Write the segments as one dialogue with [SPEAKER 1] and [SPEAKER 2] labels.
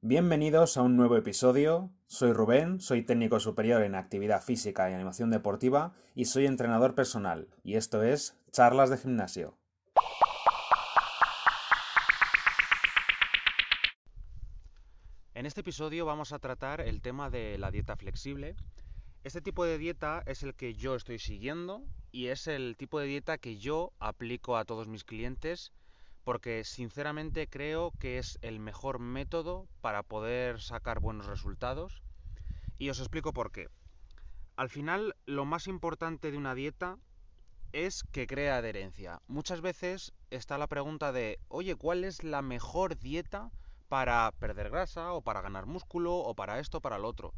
[SPEAKER 1] Bienvenidos a un nuevo episodio. Soy Rubén, soy técnico superior en actividad física y animación deportiva y soy entrenador personal, y esto es Charlas de Gimnasio.
[SPEAKER 2] En este episodio vamos a tratar el tema de la dieta flexible. Este tipo de dieta es el que yo estoy siguiendo y es el tipo de dieta que yo aplico a todos mis clientes porque sinceramente creo que es el mejor método para poder sacar buenos resultados y os explico por qué. Al final, lo más importante de una dieta es que crea adherencia. Muchas veces está la pregunta de, oye, ¿cuál es la mejor dieta para perder grasa o para ganar músculo o para esto o para lo otro?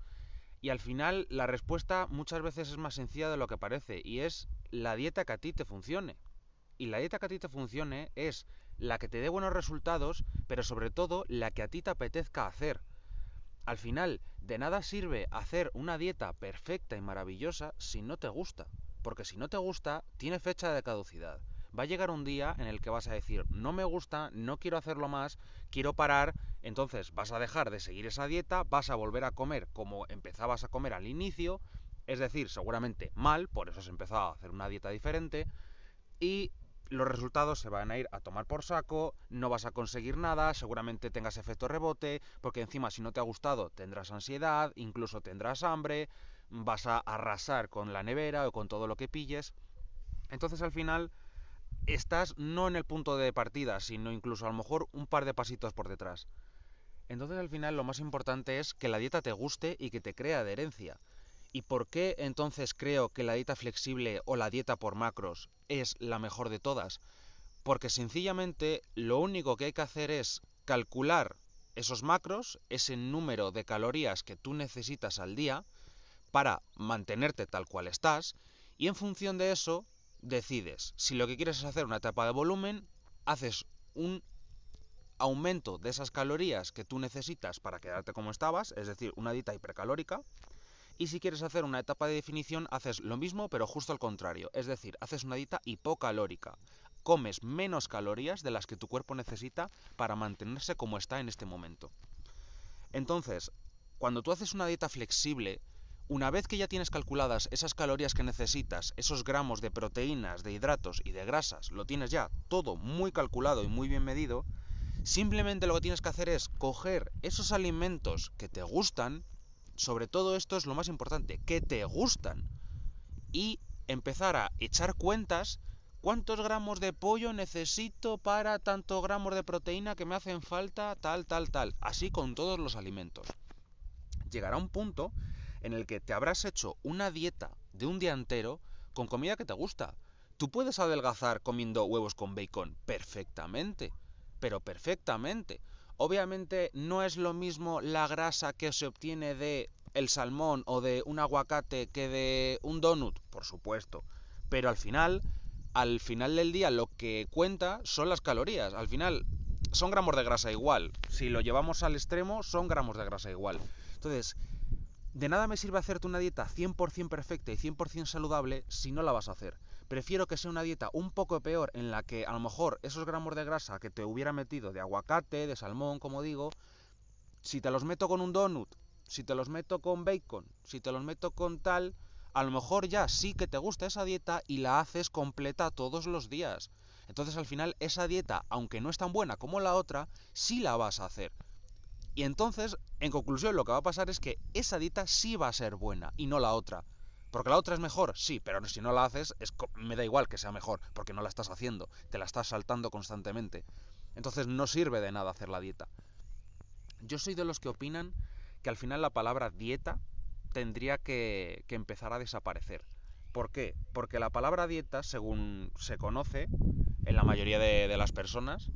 [SPEAKER 2] Y al final la respuesta muchas veces es más sencilla de lo que parece y es la dieta que a ti te funcione. Y la dieta que a ti te funcione es la que te dé buenos resultados, pero sobre todo la que a ti te apetezca hacer. Al final, de nada sirve hacer una dieta perfecta y maravillosa si no te gusta, porque si no te gusta, tiene fecha de caducidad. Va a llegar un día en el que vas a decir, no me gusta, no quiero hacerlo más, quiero parar, entonces vas a dejar de seguir esa dieta, vas a volver a comer como empezabas a comer al inicio, es decir, seguramente mal, por eso has empezado a hacer una dieta diferente, y los resultados se van a ir a tomar por saco, no vas a conseguir nada, seguramente tengas efecto rebote, porque encima si no te ha gustado tendrás ansiedad, incluso tendrás hambre, vas a arrasar con la nevera o con todo lo que pilles. Entonces al final estás no en el punto de partida, sino incluso a lo mejor un par de pasitos por detrás. Entonces al final lo más importante es que la dieta te guste y que te crea adherencia. ¿Y por qué entonces creo que la dieta flexible o la dieta por macros es la mejor de todas? Porque sencillamente lo único que hay que hacer es calcular esos macros, ese número de calorías que tú necesitas al día para mantenerte tal cual estás y en función de eso decides si lo que quieres es hacer una etapa de volumen, haces un aumento de esas calorías que tú necesitas para quedarte como estabas, es decir, una dieta hipercalórica, y si quieres hacer una etapa de definición, haces lo mismo, pero justo al contrario. Es decir, haces una dieta hipocalórica. Comes menos calorías de las que tu cuerpo necesita para mantenerse como está en este momento. Entonces, cuando tú haces una dieta flexible, una vez que ya tienes calculadas esas calorías que necesitas, esos gramos de proteínas, de hidratos y de grasas, lo tienes ya todo muy calculado y muy bien medido, simplemente lo que tienes que hacer es coger esos alimentos que te gustan, sobre todo esto es lo más importante, que te gustan. Y empezar a echar cuentas cuántos gramos de pollo necesito para tantos gramos de proteína que me hacen falta, tal, tal, tal. Así con todos los alimentos. Llegará un punto en el que te habrás hecho una dieta de un día entero con comida que te gusta. Tú puedes adelgazar comiendo huevos con bacon perfectamente, pero perfectamente. Obviamente no es lo mismo la grasa que se obtiene de el salmón o de un aguacate que de un donut, por supuesto. Pero al final, al final del día lo que cuenta son las calorías. Al final son gramos de grasa igual. Si lo llevamos al extremo, son gramos de grasa igual. Entonces, de nada me sirve hacerte una dieta 100% perfecta y 100% saludable si no la vas a hacer. Prefiero que sea una dieta un poco peor en la que a lo mejor esos gramos de grasa que te hubiera metido de aguacate, de salmón, como digo, si te los meto con un donut, si te los meto con bacon, si te los meto con tal, a lo mejor ya sí que te gusta esa dieta y la haces completa todos los días. Entonces al final esa dieta, aunque no es tan buena como la otra, sí la vas a hacer. Y entonces, en conclusión, lo que va a pasar es que esa dieta sí va a ser buena y no la otra. ¿Porque la otra es mejor? Sí, pero si no la haces, es, me da igual que sea mejor, porque no la estás haciendo, te la estás saltando constantemente. Entonces no sirve de nada hacer la dieta. Yo soy de los que opinan que al final la palabra dieta tendría que, empezar a desaparecer. ¿Por qué? Porque la palabra dieta, según se conoce en la mayoría de, de las personas,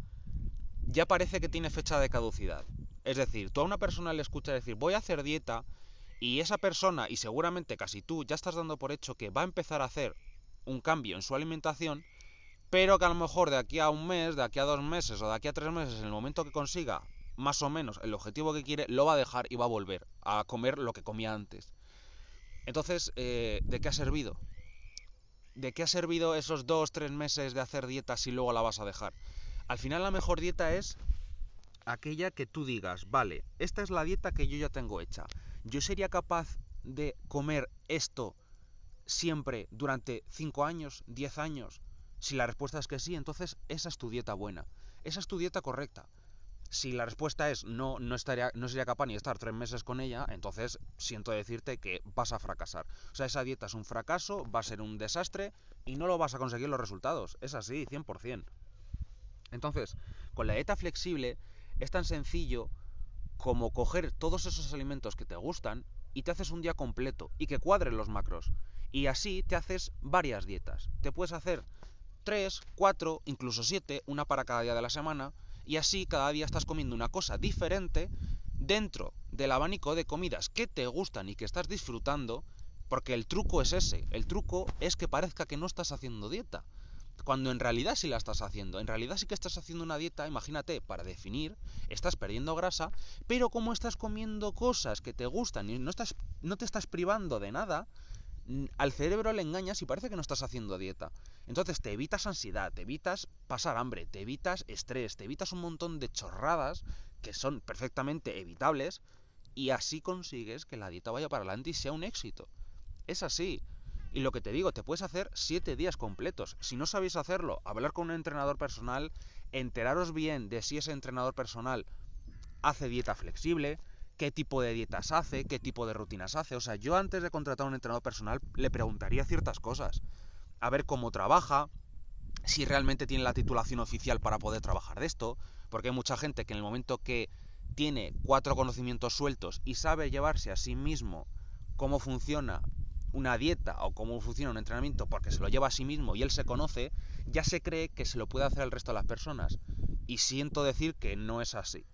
[SPEAKER 2] ya parece que tiene fecha de caducidad. Es decir, tú a una persona le escuchas decir voy a hacer dieta y esa persona, y seguramente casi tú, ya estás dando por hecho que va a empezar a hacer un cambio en su alimentación, pero que a lo mejor de aquí a un mes, de aquí a dos meses o de aquí a tres meses, en el momento que consiga más o menos el objetivo que quiere, lo va a dejar y va a volver a comer lo que comía antes. Entonces, eh, ¿de qué ha servido? ¿De qué ha servido esos dos, tres meses de hacer dieta si luego la vas a dejar? Al final la mejor dieta es aquella que tú digas, vale, esta es la dieta que yo ya tengo hecha. Yo sería capaz de comer esto siempre durante 5 años, 10 años. Si la respuesta es que sí, entonces esa es tu dieta buena. Esa es tu dieta correcta. Si la respuesta es no, no, estaría, no sería capaz ni de estar tres meses con ella, entonces siento decirte que vas a fracasar. O sea, esa dieta es un fracaso, va a ser un desastre y no lo vas a conseguir los resultados. Es así, 100%. Entonces, con la dieta flexible es tan sencillo como coger todos esos alimentos que te gustan y te haces un día completo y que cuadren los macros. Y así te haces varias dietas. Te puedes hacer tres, cuatro, incluso siete, una para cada día de la semana, y así cada día estás comiendo una cosa diferente dentro del abanico de comidas que te gustan y que estás disfrutando, porque el truco es ese, el truco es que parezca que no estás haciendo dieta, cuando en realidad sí la estás haciendo, en realidad sí que estás haciendo una dieta, imagínate, para definir, estás perdiendo grasa, pero como estás comiendo cosas que te gustan y no, estás, no te estás privando de nada, al cerebro le engañas y parece que no estás haciendo dieta. Entonces te evitas ansiedad, te evitas pasar hambre, te evitas estrés, te evitas un montón de chorradas que son perfectamente evitables y así consigues que la dieta vaya para adelante y sea un éxito. Es así. Y lo que te digo, te puedes hacer siete días completos. Si no sabéis hacerlo, hablar con un entrenador personal, enteraros bien de si ese entrenador personal hace dieta flexible, qué tipo de dietas hace, qué tipo de rutinas hace. O sea, yo antes de contratar a un entrenador personal le preguntaría ciertas cosas. A ver cómo trabaja, si realmente tiene la titulación oficial para poder trabajar de esto, porque hay mucha gente que en el momento que tiene cuatro conocimientos sueltos y sabe llevarse a sí mismo cómo funciona una dieta o cómo funciona un entrenamiento porque se lo lleva a sí mismo y él se conoce, ya se cree que se lo puede hacer al resto de las personas. Y siento decir que no es así.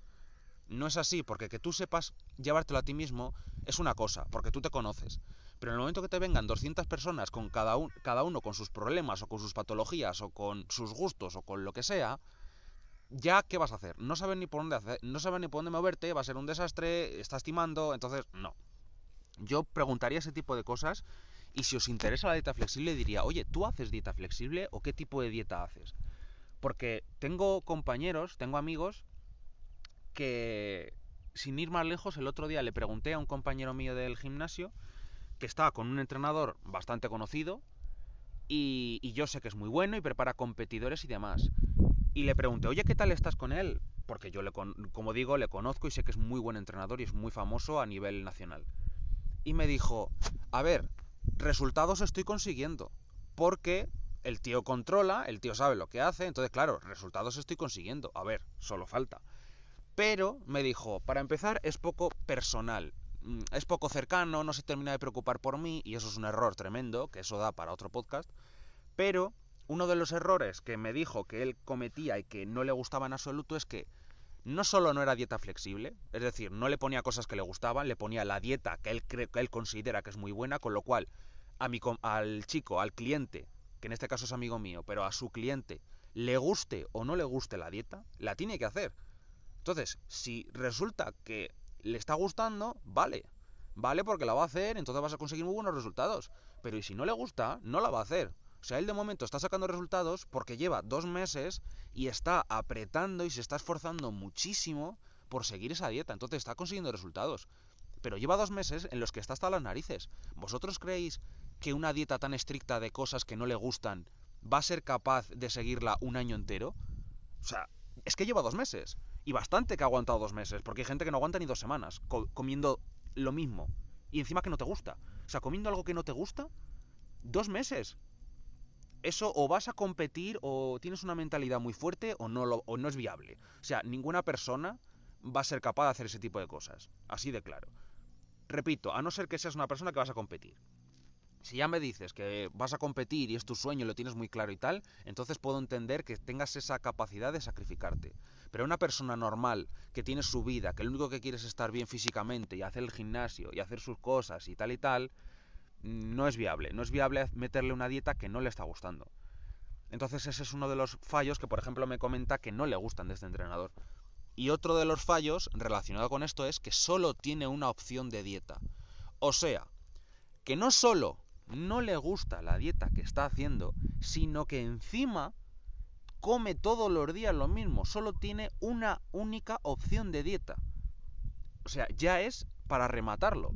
[SPEAKER 2] No es así, porque que tú sepas llevártelo a ti mismo es una cosa, porque tú te conoces. Pero en el momento que te vengan 200 personas con cada, cada uno con sus problemas o con sus patologías o con sus gustos o con lo que sea, ya qué vas a hacer? No sabes ni por dónde hacer, no sabes ni por dónde moverte, va a ser un desastre, estás timando, entonces no. Yo preguntaría ese tipo de cosas y si os interesa la dieta flexible diría, "Oye, ¿tú haces dieta flexible o qué tipo de dieta haces?" Porque tengo compañeros, tengo amigos que, sin ir más lejos, el otro día le pregunté a un compañero mío del gimnasio que estaba con un entrenador bastante conocido y, yo sé que es muy bueno y prepara competidores y demás. Y le pregunté, oye, ¿qué tal estás con él? Porque yo, le como digo, le conozco y sé que es muy buen entrenador y es muy famoso a nivel nacional. Y me dijo, a ver, resultados estoy consiguiendo. Porque el tío controla, el tío sabe lo que hace, entonces claro, resultados estoy consiguiendo. A ver, solo falta. Pero me dijo, para empezar es poco personal, mm, es poco cercano, no se termina de preocupar por mí, y eso es un error tremendo, que eso da para otro podcast. Pero uno de los errores que me dijo que él cometía y que no le gustaba en absoluto es que no solo no era dieta flexible, es decir, no le ponía cosas que le gustaban, le ponía la dieta que él, cree, que él considera que es muy buena, con lo cual a mi, al chico, al cliente, que en este caso es amigo mío, pero a su cliente, le guste o no le guste la dieta, la tiene que hacer. Entonces, si resulta que le está gustando, vale. Vale porque la va a hacer, entonces vas a conseguir muy buenos resultados. Pero y si no le gusta, no la va a hacer. O sea, él de momento está sacando resultados porque lleva dos meses y está apretando y se está esforzando muchísimo por seguir esa dieta. Entonces está consiguiendo resultados. Pero lleva dos meses en los que está hasta las narices. ¿Vosotros creéis que una dieta tan estricta de cosas que no le gustan va a ser capaz de seguirla un año entero? O sea, es que lleva dos meses. Y bastante que ha aguantado dos meses, porque hay gente que no aguanta ni dos semanas comiendo lo mismo. Y encima que no te gusta. O sea, comiendo algo que no te gusta, dos meses. Eso o vas a competir o tienes una mentalidad muy fuerte o no, lo, o no es viable. O sea, ninguna persona va a ser capaz de hacer ese tipo de cosas. Así de claro. Repito, a no ser que seas una persona que vas a competir. Si ya me dices que vas a competir y es tu sueño y lo tienes muy claro y tal, entonces puedo entender que tengas esa capacidad de sacrificarte. Pero una persona normal que tiene su vida, que lo único que quiere es estar bien físicamente y hacer el gimnasio y hacer sus cosas y tal y tal, no es viable. No es viable meterle una dieta que no le está gustando. Entonces ese es uno de los fallos que, por ejemplo, me comenta que no le gustan de este entrenador. Y otro de los fallos relacionado con esto es que solo tiene una opción de dieta. O sea, que no solo no le gusta la dieta que está haciendo, sino que encima come todos los días lo mismo, solo tiene una única opción de dieta. O sea, ya es para rematarlo,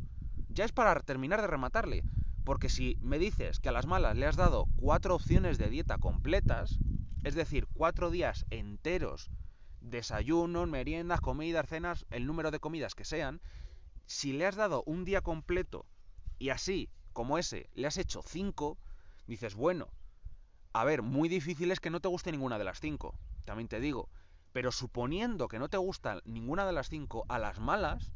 [SPEAKER 2] ya es para terminar de rematarle. Porque si me dices que a las malas le has dado cuatro opciones de dieta completas, es decir, cuatro días enteros, desayunos, meriendas, comidas, cenas, el número de comidas que sean, si le has dado un día completo y así, como ese, le has hecho cinco, dices, bueno, a ver, muy difícil es que no te guste ninguna de las cinco, también te digo. Pero suponiendo que no te gusta ninguna de las cinco a las malas,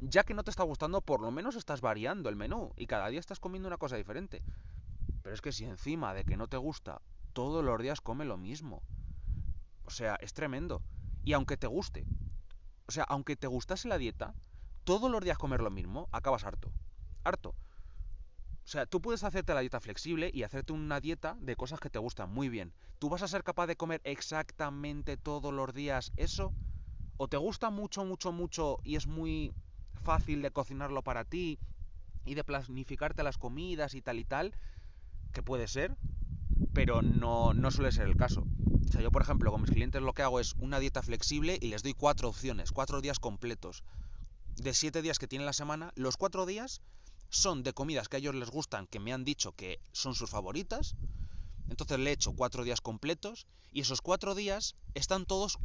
[SPEAKER 2] ya que no te está gustando, por lo menos estás variando el menú y cada día estás comiendo una cosa diferente. Pero es que si encima de que no te gusta, todos los días come lo mismo. O sea, es tremendo. Y aunque te guste, o sea, aunque te gustase la dieta, todos los días comer lo mismo, acabas harto. Harto. O sea, tú puedes hacerte la dieta flexible y hacerte una dieta de cosas que te gustan muy bien. ¿Tú vas a ser capaz de comer exactamente todos los días eso? ¿O te gusta mucho, mucho, mucho y es muy fácil de cocinarlo para ti y de planificarte las comidas y tal y tal? Que puede ser, pero no, no suele ser el caso. O sea, yo por ejemplo con mis clientes lo que hago es una dieta flexible y les doy cuatro opciones, cuatro días completos. De siete días que tienen la semana, los cuatro días son de comidas que a ellos les gustan, que me han dicho que son sus favoritas. Entonces le he hecho cuatro días completos y esos cuatro días están todos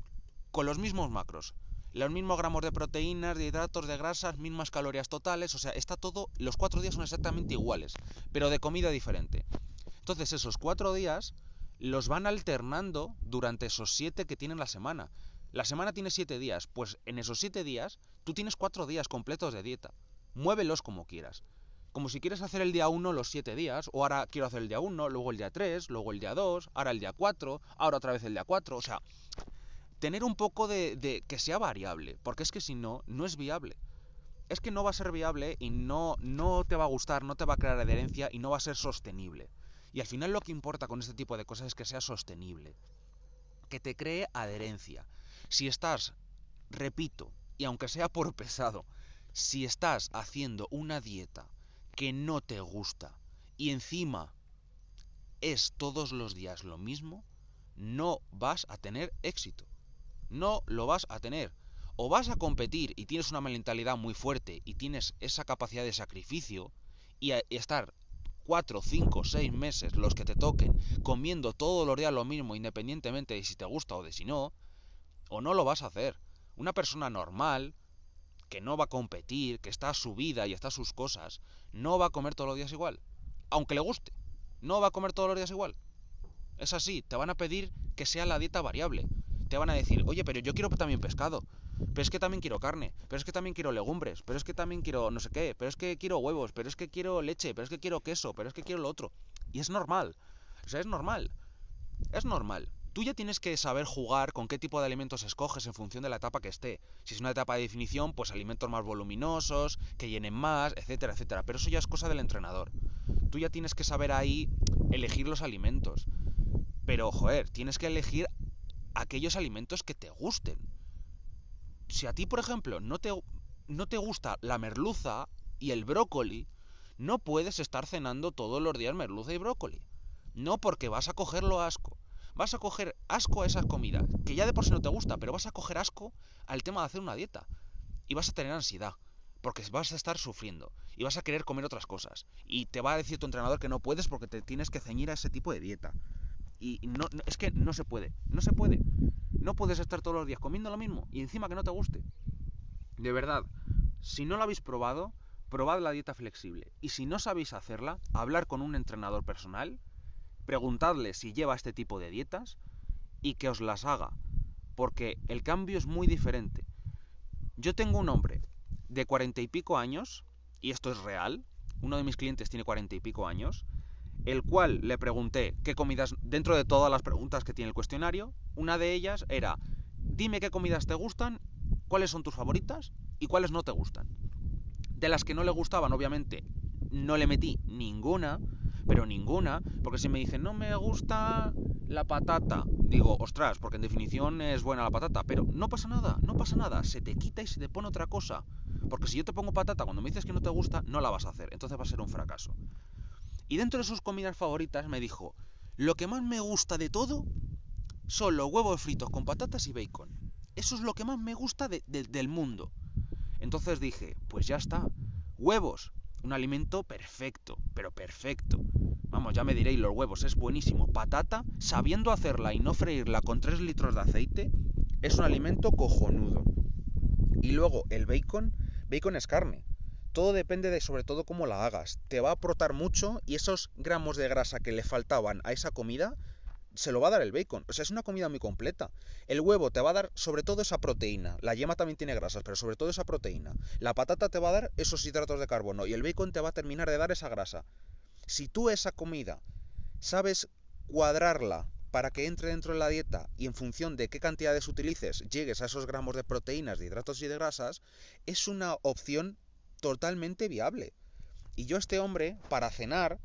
[SPEAKER 2] con los mismos macros. Los mismos gramos de proteínas, de hidratos, de grasas, mismas calorías totales. O sea, está todo, los cuatro días son exactamente iguales, pero de comida diferente. Entonces esos cuatro días los van alternando durante esos siete que tienen la semana. La semana tiene siete días, pues en esos siete días tú tienes cuatro días completos de dieta. Muévelos como quieras como si quieres hacer el día 1 los 7 días, o ahora quiero hacer el día 1, luego el día 3, luego el día 2, ahora el día 4, ahora otra vez el día 4, o sea, tener un poco de, que sea variable, porque es que si no, no es viable. Es que no va a ser viable y no, no te va a gustar, no te va a crear adherencia y no va a ser sostenible. Y al final lo que importa con este tipo de cosas es que sea sostenible, que te cree adherencia. Si estás, repito, y aunque sea por pesado, si estás haciendo una dieta que no te gusta y encima es todos los días lo mismo, no vas a tener éxito. No lo vas a tener. O vas a competir y tienes una mentalidad muy fuerte y tienes esa capacidad de sacrificio y, estar cuatro, cinco, seis meses, los que te toquen, comiendo todos los días lo mismo, independientemente de si te gusta o de si no, o no lo vas a hacer. Una persona normal, que no va a competir, que está a su vida y está a sus cosas, no va a comer todos los días igual. Aunque le guste, no va a comer todos los días igual. Es así, te van a pedir que sea la dieta variable. Te van a decir, oye, pero yo quiero también pescado, pero es que también quiero carne, pero es que también quiero legumbres, pero es que también quiero no sé qué, pero es que quiero huevos, pero es que quiero leche, pero es que quiero queso, pero es que quiero lo otro. Y es normal. O sea, es normal. Es normal tú ya tienes que saber jugar con qué tipo de alimentos escoges en función de la etapa que esté. Si es una etapa de definición, pues alimentos más voluminosos, que llenen más, etcétera, etcétera. Pero eso ya es cosa del entrenador. Tú ya tienes que saber ahí elegir los alimentos. Pero, joder, tienes que elegir aquellos alimentos que te gusten. Si a ti, por ejemplo, no te, no te gusta la merluza y el brócoli, no puedes estar cenando todos los días merluza y brócoli. No porque vas a cogerlo asco vas a coger asco a esa comida, que ya de por sí no te gusta, pero vas a coger asco al tema de hacer una dieta. Y vas a tener ansiedad, porque vas a estar sufriendo. Y vas a querer comer otras cosas. Y te va a decir tu entrenador que no puedes porque te tienes que ceñir a ese tipo de dieta. Y no, es que no se puede, no se puede. No puedes estar todos los días comiendo lo mismo y encima que no te guste. De verdad, si no lo habéis probado, probad la dieta flexible. Y si no sabéis hacerla, hablar con un entrenador personal preguntadle si lleva este tipo de dietas y que os las haga, porque el cambio es muy diferente. Yo tengo un hombre de cuarenta y pico años, y esto es real, uno de mis clientes tiene cuarenta y pico años, el cual le pregunté qué comidas, dentro de todas las preguntas que tiene el cuestionario, una de ellas era, dime qué comidas te gustan, cuáles son tus favoritas y cuáles no te gustan. De las que no le gustaban, obviamente, no le metí ninguna, pero ninguna, porque si me dicen, no me gusta la patata, digo, ostras, porque en definición es buena la patata, pero no pasa nada, no pasa nada, se te quita y se te pone otra cosa. Porque si yo te pongo patata cuando me dices que no te gusta, no la vas a hacer. Entonces va a ser un fracaso. Y dentro de sus comidas favoritas me dijo, lo que más me gusta de todo son los huevos fritos con patatas y bacon. Eso es lo que más me gusta del mundo. Entonces dije, pues ya está. Huevos, un alimento perfecto, pero perfecto. Vamos, ya me diréis, los huevos es buenísimo. Patata, sabiendo hacerla y no freírla con 3 litros de aceite, es un alimento cojonudo. Y luego el bacon, bacon es carne. Todo depende de sobre todo cómo la hagas. Te va a aportar mucho y esos gramos de grasa que le faltaban a esa comida se lo va a dar el bacon. O sea, es una comida muy completa. El huevo te va a dar sobre todo esa proteína. La yema también tiene grasas, pero sobre todo esa proteína. La patata te va a dar esos hidratos de carbono y el bacon te va a terminar de dar esa grasa. Si tú esa comida sabes cuadrarla para que entre dentro de la dieta y en función de qué cantidades utilices llegues a esos gramos de proteínas, de hidratos y de grasas, es una opción totalmente viable. Y yo este hombre, para cenar,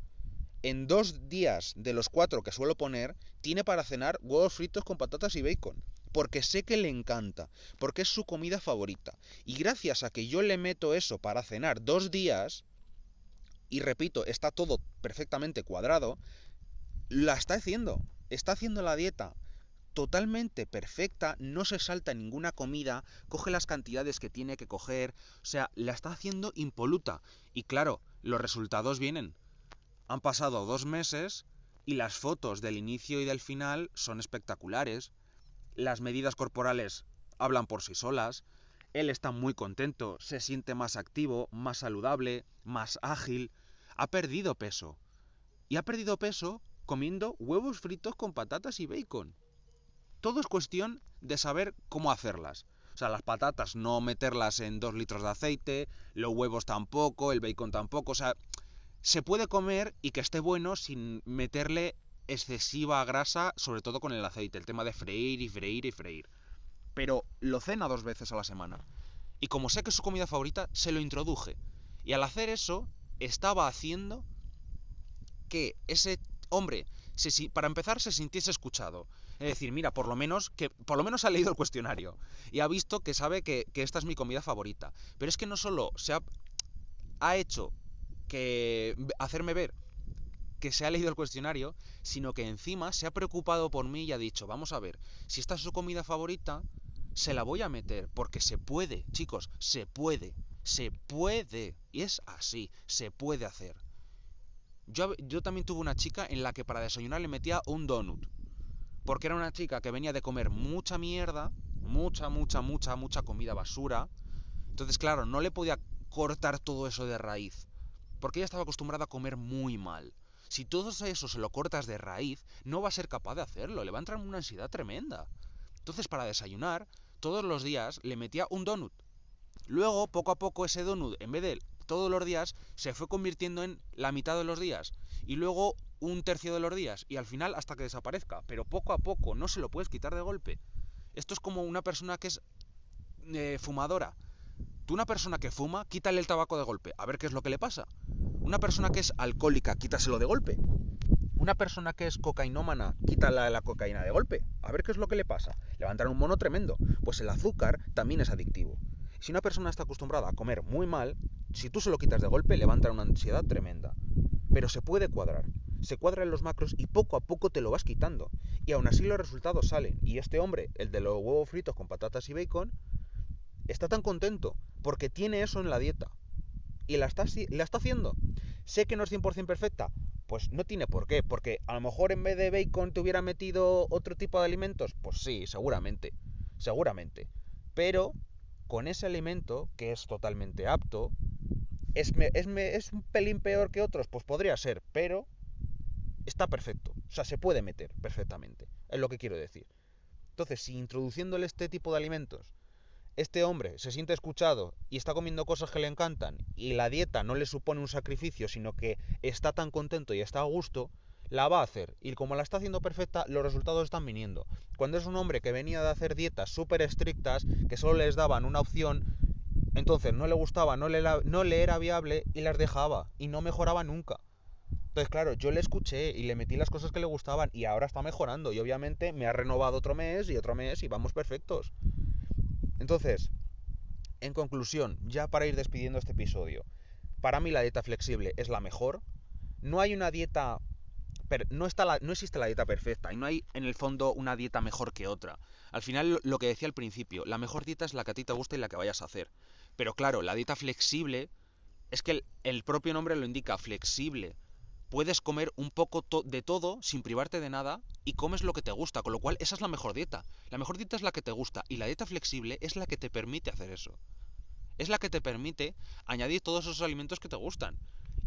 [SPEAKER 2] en dos días de los cuatro que suelo poner, tiene para cenar huevos fritos con patatas y bacon. Porque sé que le encanta, porque es su comida favorita. Y gracias a que yo le meto eso para cenar dos días, y repito, está todo perfectamente cuadrado, la está haciendo está haciendo la dieta totalmente perfecta, no se salta ninguna comida, coge las cantidades que tiene que coger, o sea, la está haciendo impoluta. Y claro, los resultados vienen. Han pasado dos meses y las fotos del inicio y del final son espectaculares. Las medidas corporales hablan por sí solas. Él está muy contento, se siente más activo, más saludable, más ágil. Ha perdido peso. Y ha perdido peso comiendo huevos fritos con patatas y bacon. Todo es cuestión de saber cómo hacerlas. O sea, las patatas no meterlas en dos litros de aceite, los huevos tampoco, el bacon tampoco. O sea, se puede comer y que esté bueno sin meterle excesiva grasa, sobre todo con el aceite. El tema de freír y freír y freír. Pero lo cena dos veces a la semana. Y como sé que es su comida favorita, se lo introduje. Y al hacer eso, estaba haciendo que ese hombre, si, para empezar se sintiese escuchado. Es decir, mira, por lo menos que por lo menos ha leído el cuestionario y ha visto que sabe que, esta es mi comida favorita. Pero es que no solo se ha, ha hecho que hacerme ver que se ha leído el cuestionario, sino que encima se ha preocupado por mí y ha dicho, vamos a ver, si esta es su comida favorita, se la voy a meter, porque se puede, chicos, se puede, se puede, y es así, se puede hacer. Yo, también tuve una chica en la que para desayunar le metía un donut. Porque era una chica que venía de comer mucha mierda, mucha, mucha, mucha, mucha comida basura. Entonces, claro, no le podía cortar todo eso de raíz. Porque ella estaba acostumbrada a comer muy mal. Si todo eso se lo cortas de raíz, no va a ser capaz de hacerlo. Le va a entrar una ansiedad tremenda. Entonces, para desayunar, todos los días le metía un donut. Luego, poco a poco, ese donut, en vez de todos los días se fue convirtiendo en la mitad de los días y luego un tercio de los días y al final hasta que desaparezca, pero poco a poco, no se lo puedes quitar de golpe. Esto es como una persona que es eh, fumadora. Tú una persona que fuma, quítale el tabaco de golpe, a ver qué es lo que le pasa. Una persona que es alcohólica, quítaselo de golpe. Una persona que es cocainómana, quítale la cocaína de golpe, a ver qué es lo que le pasa. Levantar un mono tremendo. Pues el azúcar también es adictivo. Si una persona está acostumbrada a comer muy mal, si tú se lo quitas de golpe, levanta una ansiedad tremenda. Pero se puede cuadrar. Se cuadra en los macros y poco a poco te lo vas quitando. Y aún así los resultados salen. Y este hombre, el de los huevos fritos con patatas y bacon, está tan contento porque tiene eso en la dieta. Y la está, haciendo. Sé que no es 100% perfecta. Pues no tiene por qué. Porque a lo mejor en vez de bacon te hubiera metido otro tipo de alimentos. Pues sí, seguramente. Seguramente. Pero con ese alimento, que es totalmente apto, ¿Es, ¿Es, un pelín peor que otros? Pues podría ser, pero está perfecto. O sea, se puede meter perfectamente. Es lo que quiero decir. Entonces, si introduciéndole este tipo de alimentos, este hombre se siente escuchado y está comiendo cosas que le encantan y la dieta no le supone un sacrificio, sino que está tan contento y está a gusto, la va a hacer. Y como la está haciendo perfecta, los resultados están viniendo. Cuando es un hombre que venía de hacer dietas súper estrictas, que solo les daban una opción, entonces no le gustaba, no le, no le era viable y las dejaba y no mejoraba nunca. Entonces, claro, yo le escuché y le metí las cosas que le gustaban y ahora está mejorando y obviamente me ha renovado otro mes y otro mes y vamos perfectos. Entonces, en conclusión, ya para ir despidiendo este episodio, para mí la dieta flexible es la mejor. No hay una dieta no, está no existe la dieta perfecta y no hay en el fondo una dieta mejor que otra. Al final, lo que decía al principio, la mejor dieta es la que a ti te gusta y la que vayas a hacer. Pero claro, la dieta flexible es que el, propio nombre lo indica, flexible. Puedes comer un poco de todo sin privarte de nada y comes lo que te gusta, con lo cual esa es la mejor dieta. La mejor dieta es la que te gusta y la dieta flexible es la que te permite hacer eso. Es la que te permite añadir todos esos alimentos que te gustan.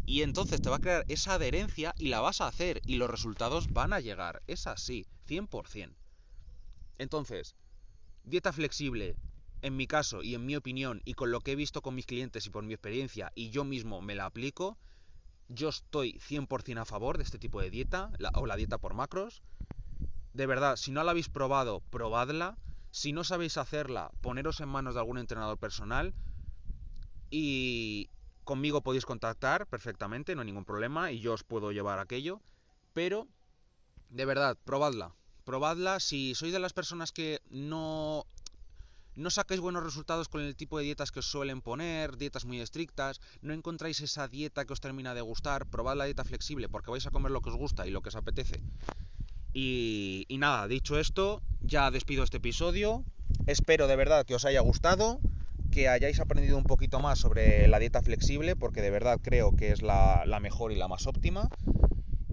[SPEAKER 2] Y entonces te va a crear esa adherencia y la vas a hacer y los resultados van a llegar. Es así, 100%. Entonces, dieta flexible, en mi caso y en mi opinión y con lo que he visto con mis clientes y por mi experiencia y yo mismo me la aplico, yo estoy 100% a favor de este tipo de dieta o la dieta por macros. De verdad, si no la habéis probado, probadla. Si no sabéis hacerla, poneros en manos de algún entrenador personal y, Conmigo podéis contactar perfectamente, no hay ningún problema y yo os puedo llevar aquello. Pero, de verdad, probadla. Probadla si sois de las personas que no no sacáis buenos resultados con el tipo de dietas que os suelen poner, dietas muy estrictas, no encontráis esa dieta que os termina de gustar, probad la dieta flexible porque vais a comer lo que os gusta y lo que os apetece. Y, nada, dicho esto, ya despido este episodio. Espero de verdad que os haya gustado que hayáis aprendido un poquito más sobre la dieta flexible, porque de verdad creo que es la, mejor y la más óptima.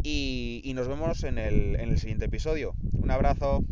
[SPEAKER 2] Y, nos vemos en el siguiente episodio. Un abrazo.